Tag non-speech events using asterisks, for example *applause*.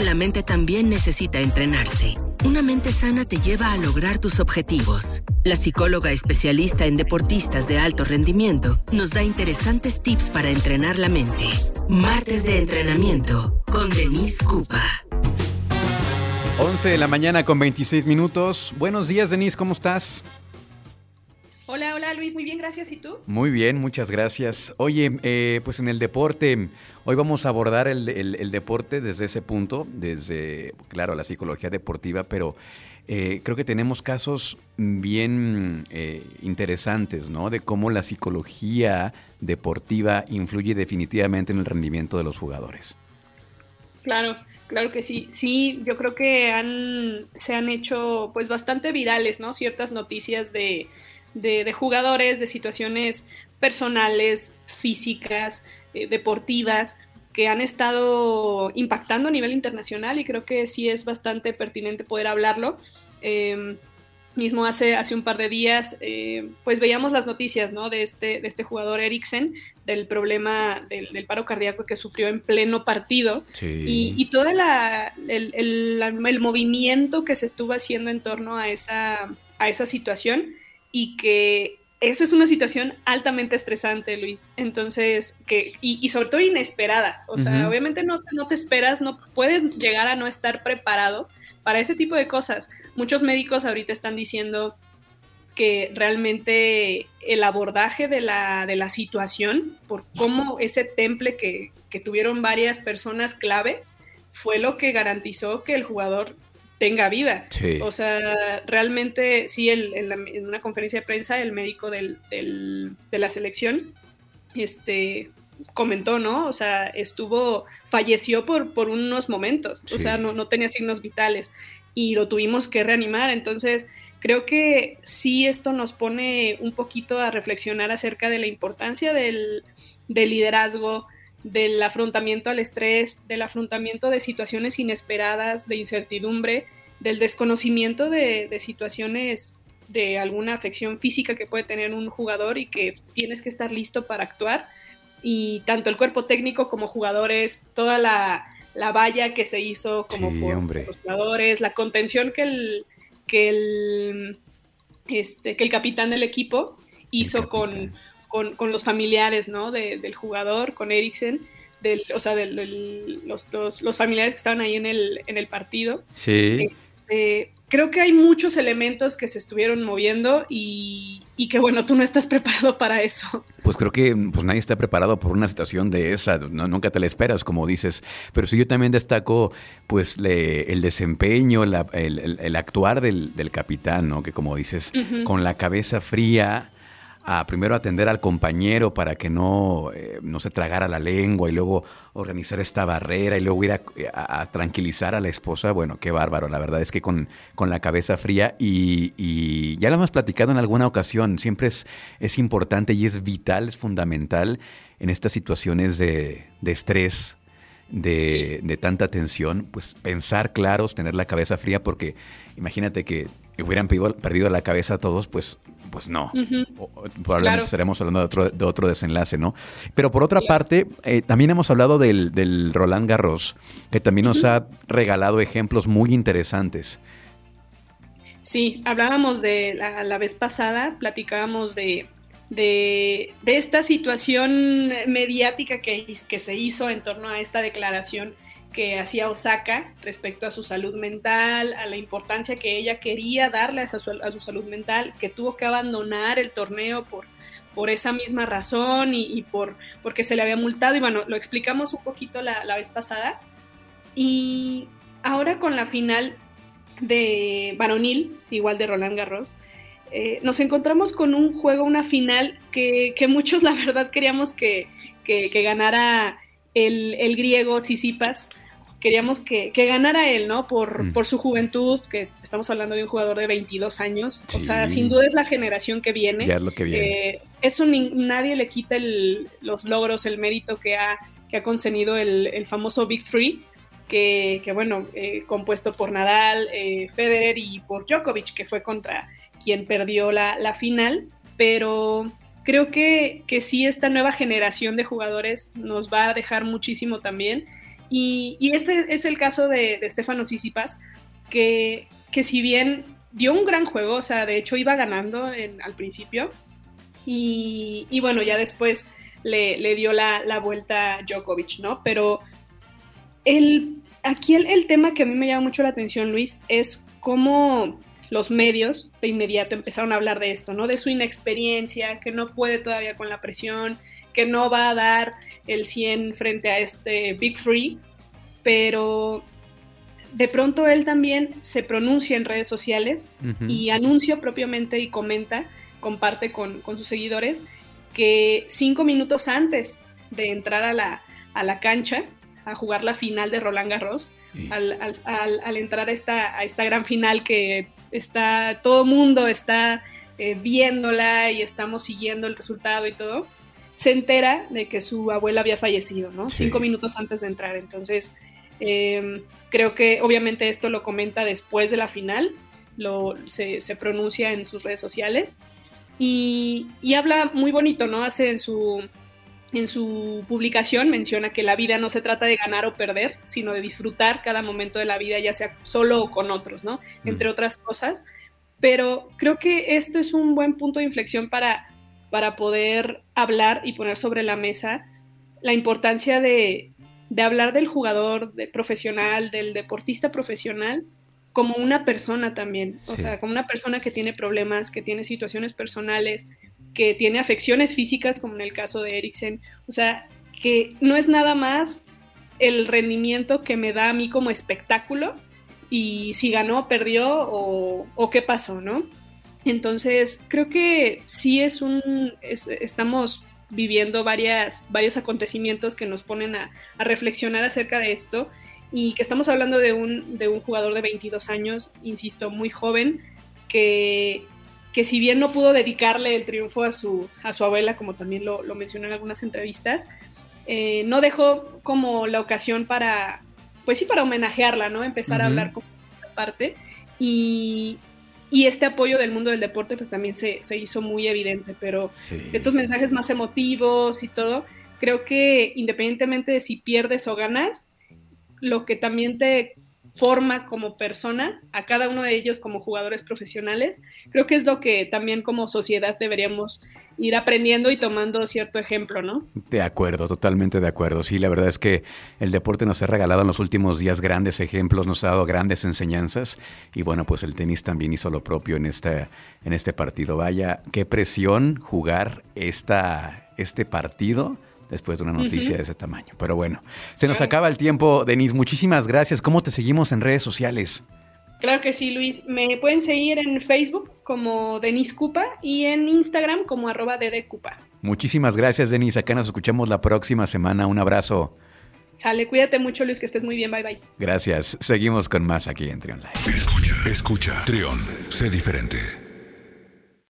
la mente también necesita entrenarse. Una mente sana te lleva a lograr tus objetivos. La psicóloga especialista en deportistas de alto rendimiento nos da interesantes tips para entrenar la mente. Martes de entrenamiento con Denise Cupa. 11 de la mañana con 26 minutos. Buenos días, Denise, ¿cómo estás? Hola, hola Luis, muy bien, gracias. ¿Y tú? Muy bien, muchas gracias. Oye, eh, pues en el deporte, hoy vamos a abordar el, deporte desde ese punto, desde, claro, la psicología deportiva, pero eh, creo que tenemos casos bien eh, interesantes, ¿no? De cómo la psicología deportiva influye definitivamente en el rendimiento de los jugadores. Claro, claro que sí. Sí, yo creo que han, se han hecho pues bastante virales, ¿no? Ciertas noticias de de, jugadores, de situaciones personales, físicas, eh, deportivas, que han estado impactando a nivel internacional y creo que sí es bastante pertinente poder hablarlo. Em, mismo hace, hace un par de días, eh, pues veíamos las noticias ¿no? de, este, de este jugador Eriksen, del problema del, paro cardíaco que sufrió en pleno partido y, y, todo el, el, el, movimiento que se estuvo haciendo en torno a esa, a esa situación y que esa es una situación altamente estresante, Luis. Entonces, que, y, sobre todo inesperada. O sea, obviamente no, no te esperas, no puedes llegar a no estar preparado para ese tipo de cosas. Muchos médicos ahorita están diciendo que realmente el abordaje de la, de la situación, por cómo ese temple que, que tuvieron varias personas clave, fue lo que garantizó que el jugador tenga vida. O sea, realmente sí, en, una conferencia de prensa el médico del, de la selección este, comentó, ¿no? O sea, estuvo, falleció por, por unos momentos, o sea, no, no tenía signos vitales y lo tuvimos que reanimar. Entonces, creo que sí esto nos pone un poquito a reflexionar acerca de la importancia del, del liderazgo, del afrontamiento al estrés, del afrontamiento de situaciones inesperadas, de incertidumbre, del desconocimiento de, situaciones de alguna afección física que puede tener un jugador y que tienes que estar listo para actuar. Y tanto el cuerpo técnico como jugadores, toda la, valla que se hizo como por, los jugadores, la contención que el, que el, este, que el capitán del equipo hizo con, con, los familiares ¿no? del jugador, con Eriksen, del, o sea, de los, los, familiares que estaban ahí en el, en el partido. Sí. Este, creo que hay muchos elementos que se estuvieron moviendo y, que bueno, tú no estás *laughs* preparado para eso. Pues creo que pues nadie está preparado por una situación de esa, nunca te la esperas, como dices. Pero sí yo también destaco pues el desempeño, el, actuar del, capitán, ¿no? Que como dices, con la cabeza fría a primero atender al compañero para que no, eh, no se tragara la lengua y luego organizar esta barrera y luego ir a, tranquilizar a la esposa. Bueno, qué bárbaro, la verdad es que con, con la cabeza fría y, ya lo hemos platicado en alguna ocasión, siempre es, es importante y es vital, es fundamental en estas situaciones de, de estrés, de, de, tanta tensión, pues pensar claros, tener la cabeza fría, porque imagínate que hubieran perdido, la cabeza todos, pues pues no. probablemente estaremos hablando de otro, de otro desenlace, ¿no? Pero por otra parte, eh, también hemos hablado del, Roland Garros, que también nos ha regalado ejemplos muy interesantes. Sí, hablábamos de la, vez pasada, platicábamos de, de, esta situación mediática que, que se hizo en torno a esta declaración que hacía Osaka respecto a su salud mental, a la importancia que ella quería darle a su, a su salud mental, que tuvo que abandonar el torneo por, por esa misma razón y, por porque se le había multado. Y bueno, lo explicamos un poquito la, vez pasada. Y ahora con la final de Varonil, igual de Roland Garros, eh, nos encontramos con un juego, una final que, muchos la verdad queríamos que, que, ganara el, el griego Tsitsipas queríamos que, ganara él, ¿no? Por, mm. por, su juventud, que estamos hablando de un jugador de 22 años. O sea, sin duda es la generación que viene. Ya es lo que viene. Eh, eso nadie le quita los logros, el mérito que ha, que ha concedido el, famoso Big Three, que, bueno, eh, compuesto por Nadal, eh, Federer y por Djokovic, que fue contra quien perdió la, la final. Pero creo que, que sí, esta nueva generación de jugadores nos va a dejar muchísimo también Y, y este es el caso de, de Stefano Tsitsipas, que, que si bien dio un gran juego, o sea, de hecho iba ganando al principio, y, y, bueno, ya después le, le dio la, la, vuelta Djokovic, ¿no? Pero el, aquí el, el, tema que a mí me llama mucho la atención, Luis, es cómo los medios de inmediato empezaron a hablar de esto, ¿no? De su inexperiencia, que no puede todavía con la presión, que no va a dar el 100 frente a este Big Three, pero de pronto él también se pronuncia en redes sociales uh -huh. y anuncia propiamente y comenta, comparte con, con, sus seguidores, que cinco minutos antes de entrar a la, a la cancha a jugar la final de Roland Garros, sí. al, al, al, al, entrar a esta, a esta gran final que está, todo mundo está eh, viéndola y estamos siguiendo el resultado y todo, se entera de que su abuela había fallecido, ¿no? Sí. Cinco minutos antes de entrar. Entonces, eh, creo que obviamente esto lo comenta después de la final, lo, se, se pronuncia en sus redes sociales y, y, habla muy bonito, ¿no? Hace en su, en su publicación, menciona que la vida no se trata de ganar o perder, sino de disfrutar cada momento de la vida, ya sea solo o con otros, ¿no? Entre otras cosas. Pero creo que esto es un buen punto de inflexión para, para poder hablar y poner sobre la mesa la importancia de, de hablar del jugador de profesional, del deportista profesional, como una persona también, o sí. sea, como una persona que tiene problemas, que tiene situaciones personales, que tiene afecciones físicas, como en el caso de Eriksen, o sea, que no es nada más el rendimiento que me da a mí como espectáculo y si ganó, perdió o, o qué pasó, ¿no? Entonces, creo que sí es un, es, estamos viviendo varias, varios acontecimientos que nos ponen a, a, reflexionar acerca de esto y que estamos hablando de un, de un jugador de 22 años, insisto, muy joven, que, que si bien no pudo dedicarle el triunfo a su, a su abuela, como también lo, lo mencionó en algunas entrevistas, eh, no dejó como la ocasión para, pues sí, para homenajearla, ¿no? Empezar uh -huh. a hablar con esta parte y, y este apoyo del mundo del deporte pues también se, se hizo muy evidente, pero sí. estos mensajes más emotivos y todo, creo que independientemente de si pierdes o ganas, lo que también te forma como persona, a cada uno de ellos como jugadores profesionales, creo que es lo que también como sociedad deberíamos ir aprendiendo y tomando cierto ejemplo, ¿no? De acuerdo, totalmente de acuerdo. Sí, la verdad es que el deporte nos ha regalado en los últimos días grandes ejemplos, nos ha dado grandes enseñanzas y bueno, pues el tenis también hizo lo propio en este, en este partido. Vaya, qué presión jugar esta, este partido después de una noticia uh -huh. de ese tamaño. Pero bueno, se nos acaba el tiempo, Denise. Muchísimas gracias. ¿Cómo te seguimos en redes sociales? Claro que sí, Luis. Me pueden seguir en Facebook como Denise Cupa y en Instagram como arroba Cupa. Muchísimas gracias, Denise. Acá nos escuchamos la próxima semana. Un abrazo. Sale, cuídate mucho, Luis, que estés muy bien. Bye, bye. Gracias. Seguimos con más aquí en Trion Live. Escucha, escucha. Trion, sé diferente.